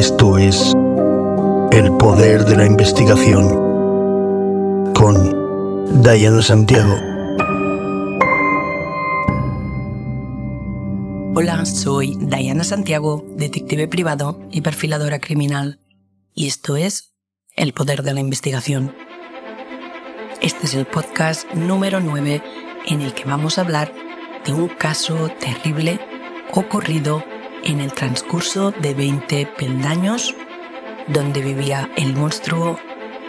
Esto es El Poder de la Investigación con Diana Santiago. Hola, soy Diana Santiago, detective privado y perfiladora criminal, y esto es El Poder de la Investigación. Este es el podcast número 9 en el que vamos a hablar de un caso terrible ocurrido en el transcurso de 20 peldaños donde vivía el monstruo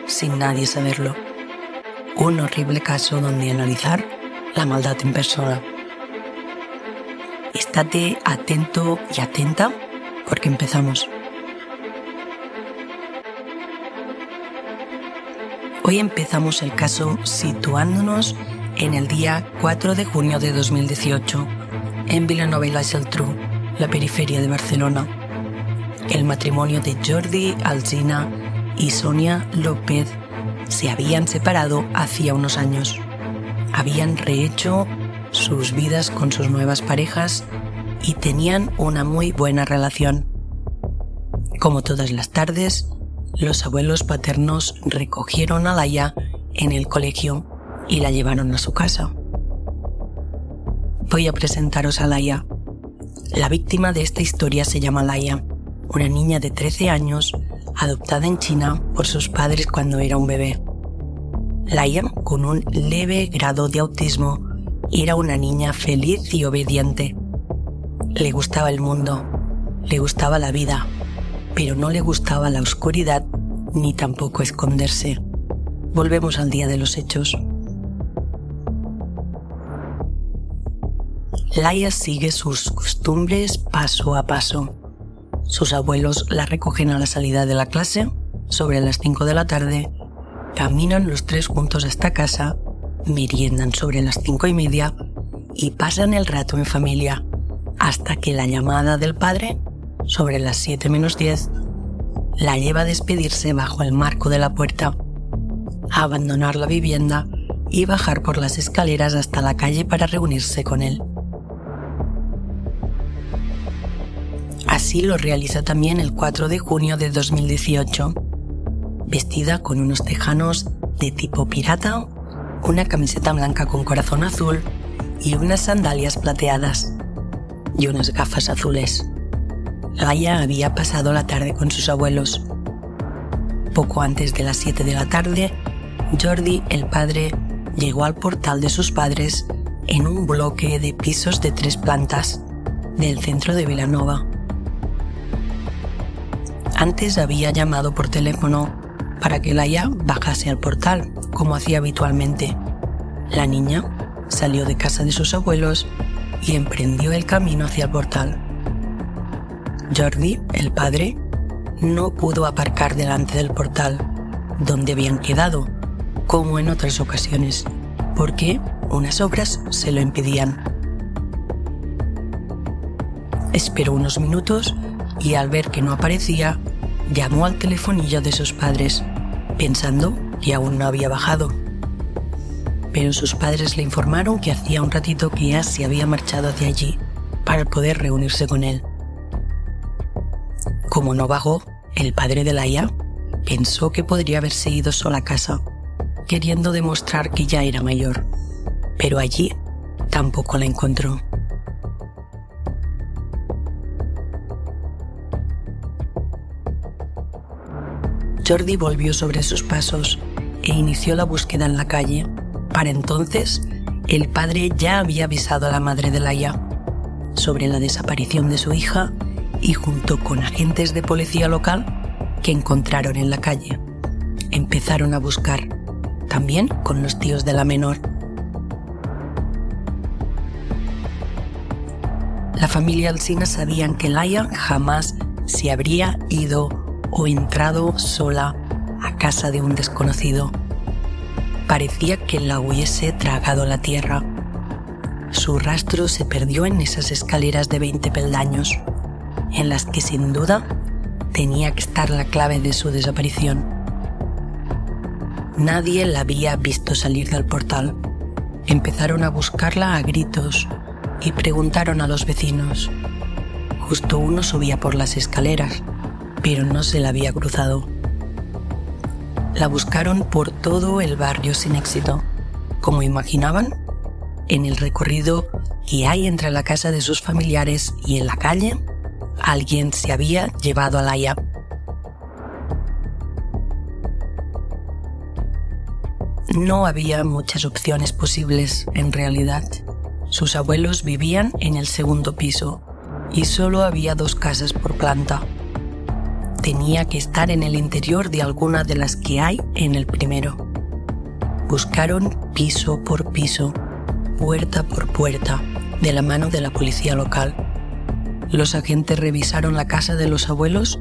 sin nadie saberlo. Un horrible caso donde analizar la maldad en persona. Estate atento y atenta porque empezamos. Hoy empezamos el caso situándonos en el día 4 de junio de 2018 en Vilanova y la Geltrú, la periferia de Barcelona. El matrimonio de Jordi Alsina y Sonia López se habían separado hacía unos años. Habían rehecho sus vidas con sus nuevas parejas y tenían una muy buena relación. Como todas las tardes, los abuelos paternos recogieron a Laia en el colegio y la llevaron a su casa. Voy a presentaros a Laia. La víctima de esta historia se llama Laia, una niña de 13 años adoptada en China por sus padres cuando era un bebé. Laia, con un leve grado de autismo, era una niña feliz y obediente. Le gustaba el mundo, le gustaba la vida, pero no le gustaba la oscuridad ni tampoco esconderse. Volvemos al día de los hechos. Laia sigue sus costumbres paso a paso. Sus abuelos la recogen a la salida de la clase, sobre las 5 de la tarde, caminan los tres juntos hasta casa, meriendan sobre las cinco y media y pasan el rato en familia, hasta que la llamada del padre, sobre las 7 menos 10, la lleva a despedirse bajo el marco de la puerta, a abandonar la vivienda y bajar por las escaleras hasta la calle para reunirse con él. Así lo realiza también el 4 de junio de 2018, vestida con unos tejanos de tipo pirata, una camiseta blanca con corazón azul y unas sandalias plateadas y unas gafas azules. Laia había pasado la tarde con sus abuelos. Poco antes de las 7 de la tarde, Jordi, el padre, llegó al portal de sus padres en un bloque de pisos de tres plantas del centro de Vilanova. Antes había llamado por teléfono para que Laia bajase al portal, como hacía habitualmente. La niña salió de casa de sus abuelos y emprendió el camino hacia el portal. Jordi, el padre, no pudo aparcar delante del portal, donde habían quedado, como en otras ocasiones, porque unas obras se lo impedían. Esperó unos minutos y al ver que no aparecía, llamó al telefonillo de sus padres, pensando que aún no había bajado. pero sus padres le informaron que hacía un ratito que ya se había marchado hacia allí para poder reunirse con él. Como no vagó, el padre de Laia pensó que podría haberse ido sola a casa, queriendo demostrar que ya era mayor, pero allí tampoco la encontró. Jordi volvió sobre sus pasos e inició la búsqueda en la calle. Para entonces, el padre ya había avisado a la madre de Laia sobre la desaparición de su hija y junto con agentes de policía local que encontraron en la calle. Empezaron a buscar, también con los tíos de la menor. La familia Alsina sabían que Laia jamás se habría ido o entrado sola a casa de un desconocido. Parecía que la hubiese tragado la tierra. Su rastro se perdió en esas escaleras de 20 peldaños, en las que sin duda tenía que estar la clave de su desaparición. Nadie la había visto salir del portal. Empezaron a buscarla a gritos y preguntaron a los vecinos. Justo uno subía por las escaleras, pero no se la había cruzado. La buscaron por todo el barrio sin éxito. Como imaginaban, en el recorrido que hay entre la casa de sus familiares y en la calle, alguien se había llevado a Laia. No había muchas opciones posibles en realidad. Sus abuelos vivían en el segundo piso y solo había dos casas por planta. Tenía que estar en el interior de alguna de las que hay en el primero. Buscaron piso por piso, puerta por puerta, de la mano de la policía local los agentes revisaron la casa de los abuelos,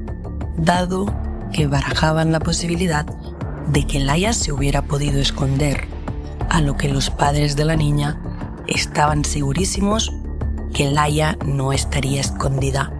dado que barajaban la posibilidad de que Laia se hubiera podido esconder, a lo que los padres de la niña estaban segurísimos que Laia no estaría escondida.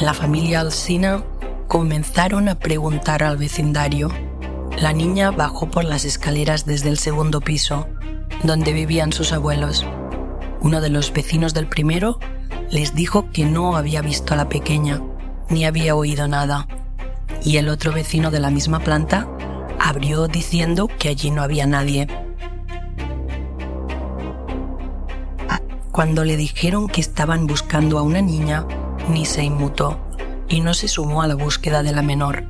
La familia Alsina comenzaron a preguntar al vecindario. La niña bajó por las escaleras desde el segundo piso, donde vivían sus abuelos. Uno de los vecinos del primero les dijo que no había visto a la pequeña, ni había oído nada. Y el otro vecino de la misma planta abrió diciendo que allí no había nadie. Cuando le dijeron que estaban buscando a una niña, ni se inmutó y no se sumó a la búsqueda de la menor,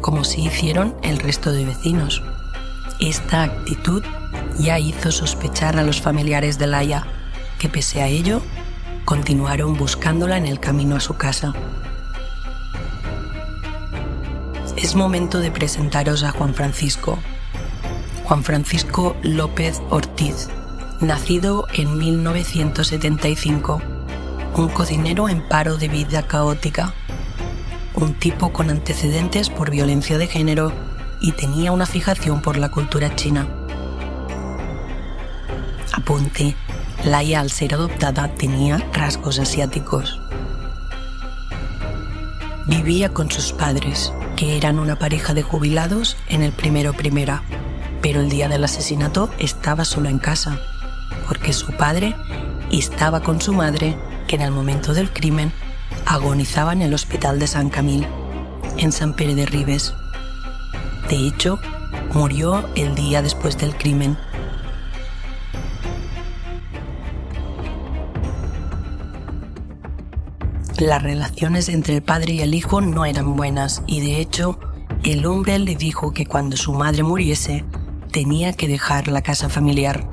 como si hicieron el resto de vecinos. Esta actitud ya hizo sospechar a los familiares de Laia, que pese a ello, continuaron buscándola en el camino a su casa. Es momento de presentaros a Juan Francisco. Juan Francisco López Ortiz, nacido en 1975 un cocinero en paro de vida caótica, un tipo con antecedentes por violencia de género y tenía una fijación por la cultura china. Apunte, Laia al ser adoptada tenía rasgos asiáticos. Vivía con sus padres, que eran una pareja de jubilados en el primero primera, pero el día del asesinato estaba solo en casa, porque su padre estaba con su madre que en el momento del crimen agonizaba en el hospital de San Camil, en San Pere de Ribes. De hecho, murió el día después del crimen. Las relaciones entre el padre y el hijo no eran buenas y de hecho el hombre le dijo que cuando su madre muriese tenía que dejar la casa familiar.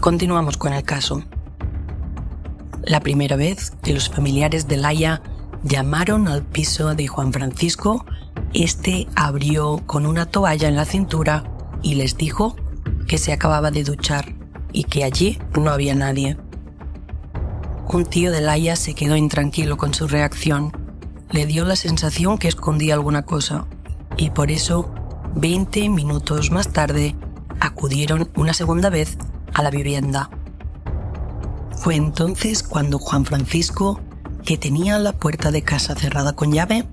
Continuamos con el caso. la primera vez que los familiares de Laia llamaron al piso de Juan Francisco, este abrió con una toalla en la cintura y les dijo que se acababa de duchar y que allí no había nadie. Un tío de Laia se quedó intranquilo con su reacción. Le dio la sensación que escondía alguna cosa y por eso, 20 minutos más tarde, acudieron una segunda vez a la vivienda. Fue entonces cuando Juan Francisco, que tenía la puerta de casa cerrada con llave,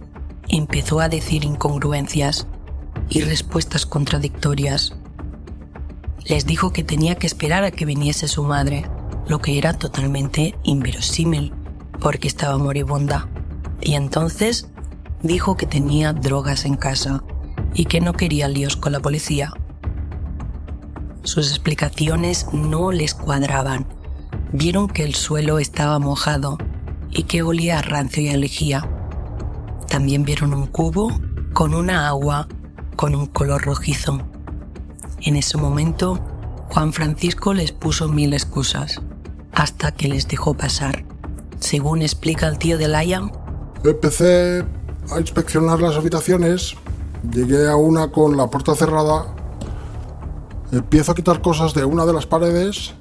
empezó a decir incongruencias y respuestas contradictorias. Les dijo que tenía que esperar a que viniese su madre, lo que era totalmente inverosímil, porque estaba moribunda. Y entonces dijo que tenía drogas en casa y que no quería líos con la policía. Sus explicaciones no les cuadraban. Vieron que el suelo estaba mojado y que olía a rancio y a lejía. También vieron un cubo con una agua con un color rojizo. En ese momento, Juan Francisco les puso mil excusas, hasta que les dejó pasar. Según explica el tío de Laia, empecé a inspeccionar las habitaciones, llegué a una con la puerta cerrada, empiezo a quitar cosas de una de las paredes,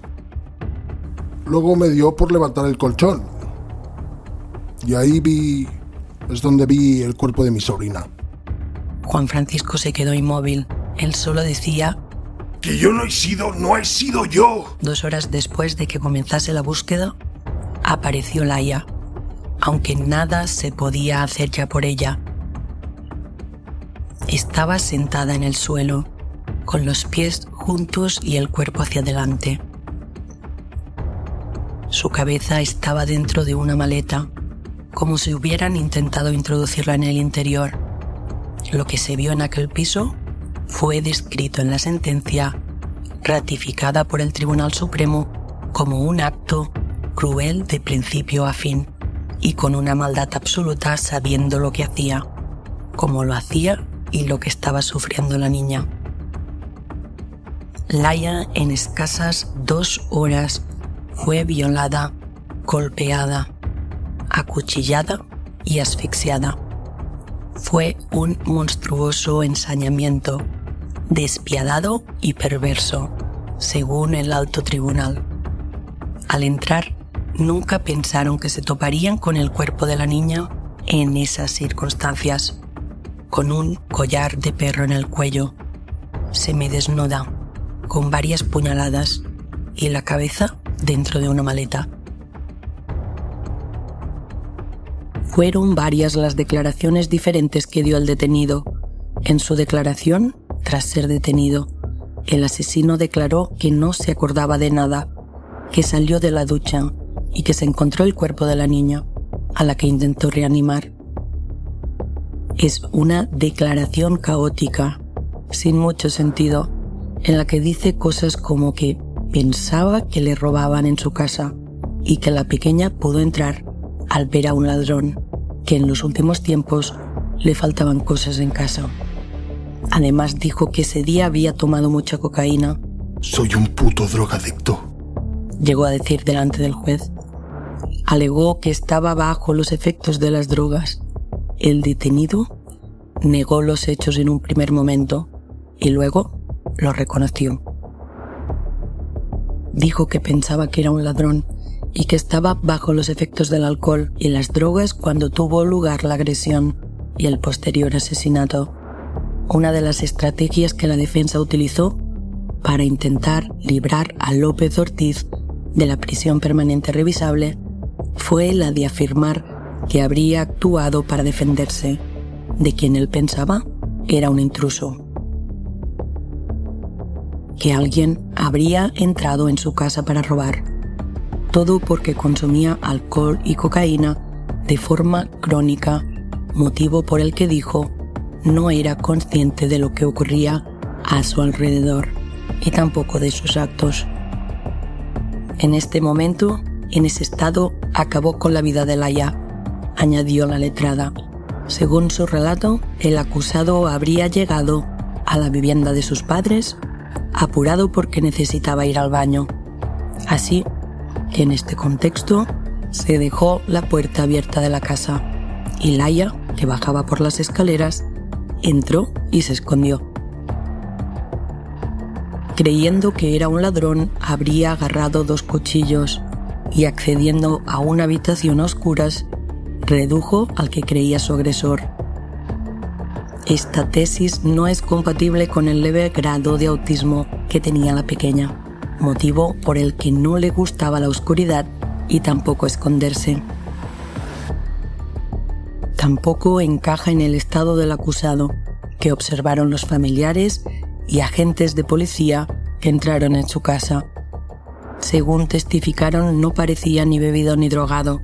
luego me dio por levantar el colchón. Y ahí vi es donde vi el cuerpo de mi sobrina. Juan Francisco se quedó inmóvil. Él solo decía... Que yo no he sido, no he sido yo. Dos horas después de que comenzase la búsqueda, apareció Laia, aunque nada se podía hacer ya por ella. Estaba sentada en el suelo, con los pies juntos y el cuerpo hacia adelante. Su cabeza estaba dentro de una maleta como si hubieran intentado introducirla en el interior. Lo que se vio en aquel piso fue descrito en la sentencia ratificada por el Tribunal Supremo como un acto cruel de principio a fin y con una maldad absoluta sabiendo lo que hacía, cómo lo hacía y lo que estaba sufriendo la niña. Laia en escasas dos horas fue violada, golpeada, acuchillada y asfixiada. Fue un monstruoso ensañamiento, despiadado y perverso, según el alto tribunal. Al entrar, nunca pensaron que se toparían con el cuerpo de la niña en esas circunstancias, con un collar de perro en el cuello, semidesnuda, con varias puñaladas y la cabeza dentro de una maleta. Fueron varias las declaraciones diferentes que dio el detenido. En su declaración, tras ser detenido, el asesino declaró que no se acordaba de nada, que salió de la ducha y que se encontró el cuerpo de la niña, a la que intentó reanimar. Es una declaración caótica, sin mucho sentido, en la que dice cosas como que pensaba que le robaban en su casa y que la pequeña pudo entrar al ver a un ladrón, que en los últimos tiempos le faltaban cosas en casa. Además dijo que ese día había tomado mucha cocaína. Soy un puto drogadicto. Llegó a decir delante del juez. Alegó que estaba bajo los efectos de las drogas. El detenido negó los hechos en un primer momento y luego lo reconoció. Dijo que pensaba que era un ladrón y que estaba bajo los efectos del alcohol y las drogas cuando tuvo lugar la agresión y el posterior asesinato. Una de las estrategias que la defensa utilizó para intentar librar a López Ortiz de la prisión permanente revisable fue la de afirmar que habría actuado para defenderse de quien él pensaba era un intruso. Que alguien habría entrado en su casa para robar todo porque consumía alcohol y cocaína de forma crónica, motivo por el que dijo no era consciente de lo que ocurría a su alrededor y tampoco de sus actos. En este momento, en ese estado, acabó con la vida de Laia, añadió la letrada. Según su relato, el acusado habría llegado a la vivienda de sus padres apurado porque necesitaba ir al baño. Así que en este contexto se dejó la puerta abierta de la casa y Laia, que bajaba por las escaleras, entró y se escondió. Creyendo que era un ladrón, habría agarrado dos cuchillos y accediendo a una habitación a oscuras, redujo al que creía su agresor. Esta tesis no es compatible con el leve grado de autismo que tenía la pequeña, motivo por el que no le gustaba la oscuridad y tampoco esconderse. Tampoco encaja en el estado del acusado, que observaron los familiares y agentes de policía que entraron en su casa. Según testificaron, no parecía ni bebido ni drogado.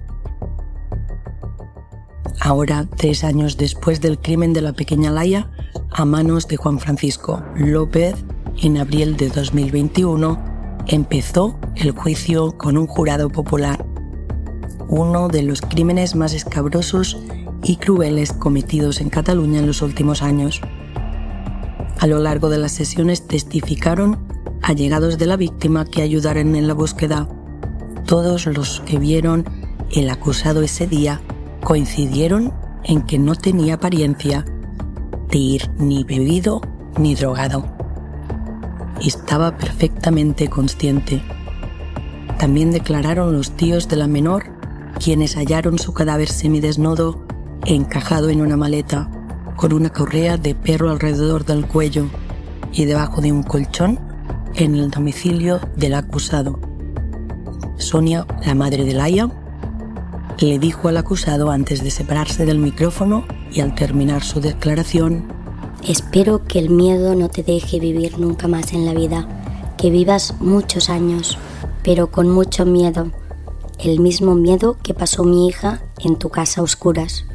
Ahora, tres años después del crimen de la pequeña Laia, a manos de Juan Francisco López, en abril de 2021, empezó el juicio con un jurado popular, uno de los crímenes más escabrosos y crueles cometidos en Cataluña en los últimos años. A lo largo de las sesiones testificaron allegados de la víctima que ayudaron en la búsqueda. Todos los que vieron el acusado ese día coincidieron en que no tenía apariencia de ir ni bebido ni drogado. Estaba perfectamente consciente. También declararon los tíos de la menor, quienes hallaron su cadáver semidesnudo encajado en una maleta, con una correa de perro alrededor del cuello y debajo de un colchón en el domicilio del acusado. Sonia, la madre de Laia, le dijo al acusado antes de separarse del micrófono y al terminar su declaración, Espero que el miedo no te deje vivir nunca más en la vida, que vivas muchos años, pero con mucho miedo, el mismo miedo que pasó mi hija en tu casa a oscuras.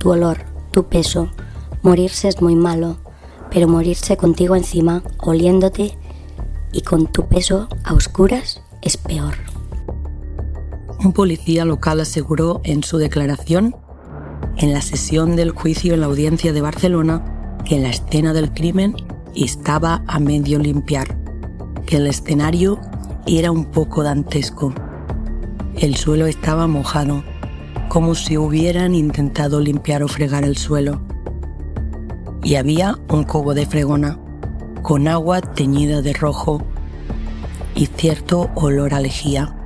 Tu olor, tu peso, morirse es muy malo, pero morirse contigo encima, oliéndote y con tu peso a oscuras es peor. Un policía local aseguró en su declaración, en la sesión del juicio en la audiencia de Barcelona, que la escena del crimen estaba a medio limpiar, que el escenario era un poco dantesco. El suelo estaba mojado, como si hubieran intentado limpiar o fregar el suelo. Y había un cubo de fregona, con agua teñida de rojo y cierto olor a lejía.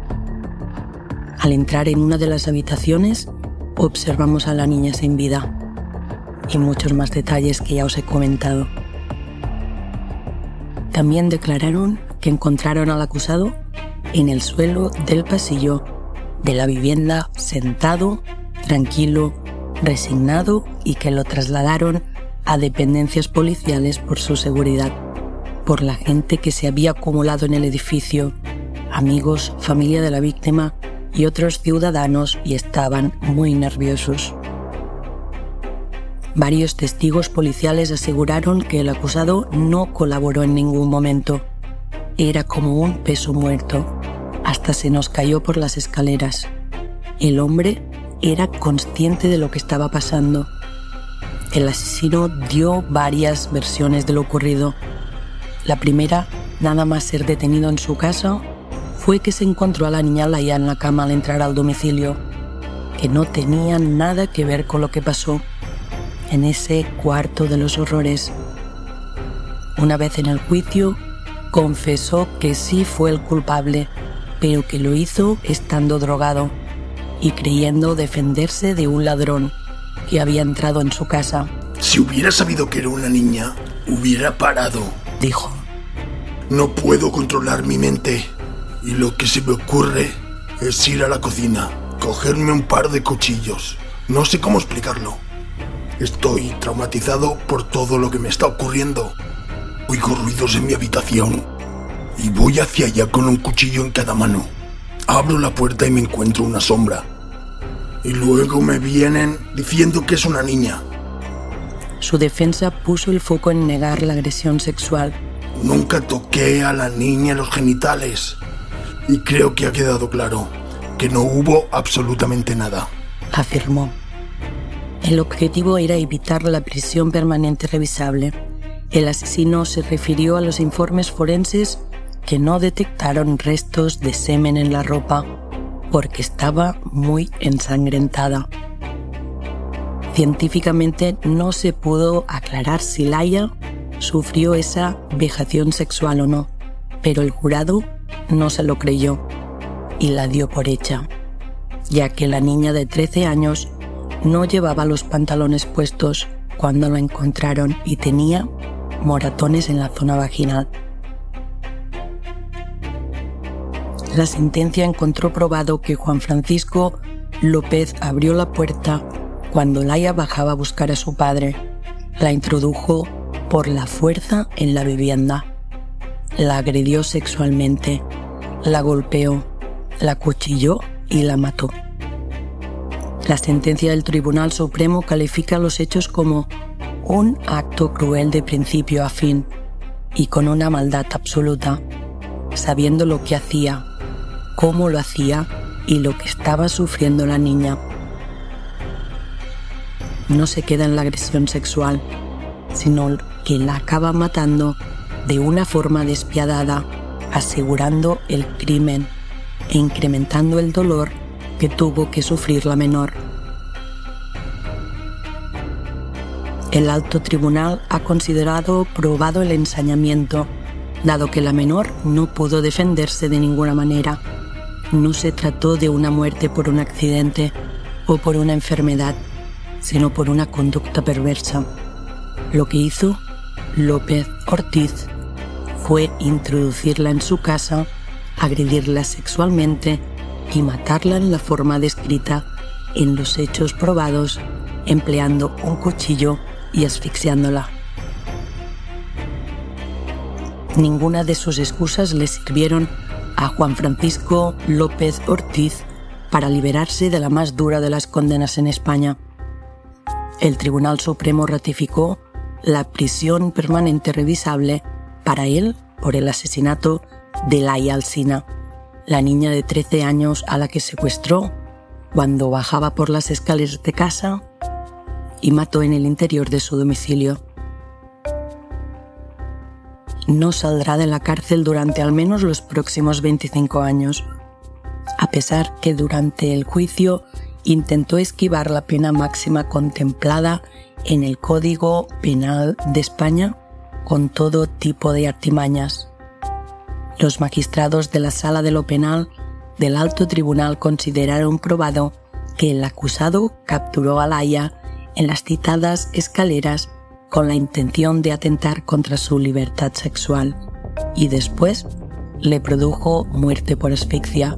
Al entrar en una de las habitaciones, observamos a la niña sin vida y muchos más detalles que ya os he comentado. También declararon que encontraron al acusado en el suelo del pasillo de la vivienda sentado, tranquilo, resignado y que lo trasladaron a dependencias policiales por su seguridad, por la gente que se había acumulado en el edificio, amigos, familia de la víctima y otros ciudadanos y estaban muy nerviosos. Varios testigos policiales aseguraron que el acusado no colaboró en ningún momento. Era como un peso muerto. Hasta se nos cayó por las escaleras. El hombre era consciente de lo que estaba pasando. El asesino dio varias versiones de lo ocurrido. La primera, nada más ser detenido en su casa, fue que se encontró a la niña Laia en la cama al entrar al domicilio, que no tenía nada que ver con lo que pasó en ese cuarto de los horrores. Una vez en el juicio, confesó que sí fue el culpable, pero que lo hizo estando drogado y creyendo defenderse de un ladrón que había entrado en su casa. Si hubiera sabido que era una niña, hubiera parado, dijo. No puedo controlar mi mente y lo que se me ocurre es ir a la cocina, cogerme un par de cuchillos. No sé cómo explicarlo. Estoy traumatizado por todo lo que me está ocurriendo. Oigo ruidos en mi habitación y voy hacia allá con un cuchillo en cada mano. Abro la puerta y me encuentro una sombra. Y luego me vienen diciendo que es una niña. Su defensa puso el foco en negar la agresión sexual. Nunca toqué a la niña en los genitales. Y creo que ha quedado claro que no hubo absolutamente nada. Afirmó. El objetivo era evitar la prisión permanente revisable. El asesino se refirió a los informes forenses que no detectaron restos de semen en la ropa, porque estaba muy ensangrentada. Científicamente no se pudo aclarar si Laia sufrió esa vejación sexual o no, pero el jurado no se lo creyó y la dio por hecha, ya que la niña de 13 años no llevaba los pantalones puestos cuando la encontraron y tenía moratones en la zona vaginal. La sentencia encontró probado que Juan Francisco López abrió la puerta cuando Laia bajaba a buscar a su padre. La introdujo por la fuerza en la vivienda. La agredió sexualmente, la golpeó, la cuchilló y la mató. La sentencia del Tribunal Supremo califica los hechos como un acto cruel de principio a fin y con una maldad absoluta, sabiendo lo que hacía cómo lo hacía y lo que estaba sufriendo la niña. No se queda en la agresión sexual, sino que la acaba matando de una forma despiadada, asegurando el crimen e incrementando el dolor que tuvo que sufrir la menor. El alto tribunal ha considerado probado el ensañamiento, dado que la menor no pudo defenderse de ninguna manera no se trató de una muerte por un accidente o por una enfermedad, sino por una conducta perversa. Lo que hizo López Ortiz fue introducirla en su casa, agredirla sexualmente y matarla en la forma descrita en los hechos probados, empleando un cuchillo y asfixiándola. Ninguna de sus excusas le sirvieron a Juan Francisco López Ortiz para liberarse de la más dura de las condenas en España. El Tribunal Supremo ratificó la prisión permanente revisable para él por el asesinato de Laia Alsina, la niña de 13 años a la que secuestró cuando bajaba por las escaleras de casa y mató en el interior de su domicilio no saldrá de la cárcel durante al menos los próximos 25 años, a pesar que durante el juicio intentó esquivar la pena máxima contemplada en el Código Penal de España con todo tipo de artimañas. Los magistrados de la Sala de lo Penal del Alto Tribunal consideraron probado que el acusado capturó a Laia en las citadas escaleras con la intención de atentar contra su libertad sexual y después le produjo muerte por asfixia.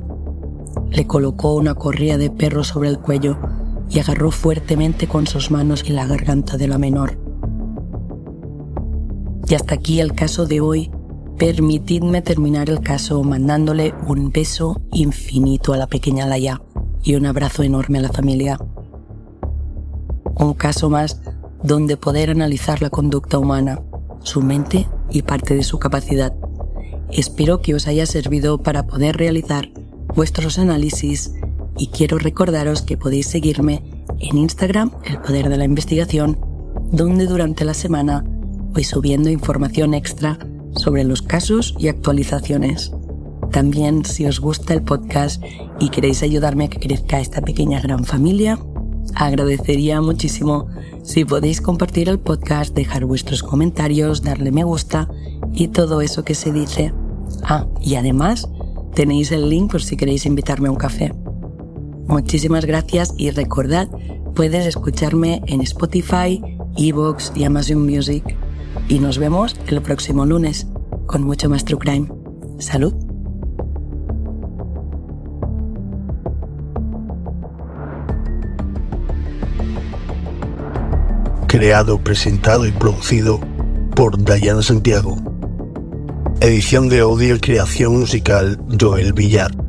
Le colocó una correa de perro sobre el cuello y agarró fuertemente con sus manos en la garganta de la menor. Y hasta aquí el caso de hoy. Permitidme terminar el caso mandándole un beso infinito a la pequeña Laia y un abrazo enorme a la familia. Un caso más donde poder analizar la conducta humana, su mente y parte de su capacidad. Espero que os haya servido para poder realizar vuestros análisis y quiero recordaros que podéis seguirme en Instagram, El Poder de la Investigación, donde durante la semana voy subiendo información extra sobre los casos y actualizaciones. También si os gusta el podcast y queréis ayudarme a que crezca esta pequeña gran familia, agradecería muchísimo si podéis compartir el podcast, dejar vuestros comentarios, darle me gusta y todo eso que se dice. Ah, y además tenéis el link por si queréis invitarme a un café. Muchísimas gracias y recordad, puedes escucharme en Spotify, Evox y Amazon Music. Y nos vemos el próximo lunes con mucho más True Crime. Salud. Creado, presentado y producido por Dayana Santiago. Edición de audio y creación musical Joel Villar.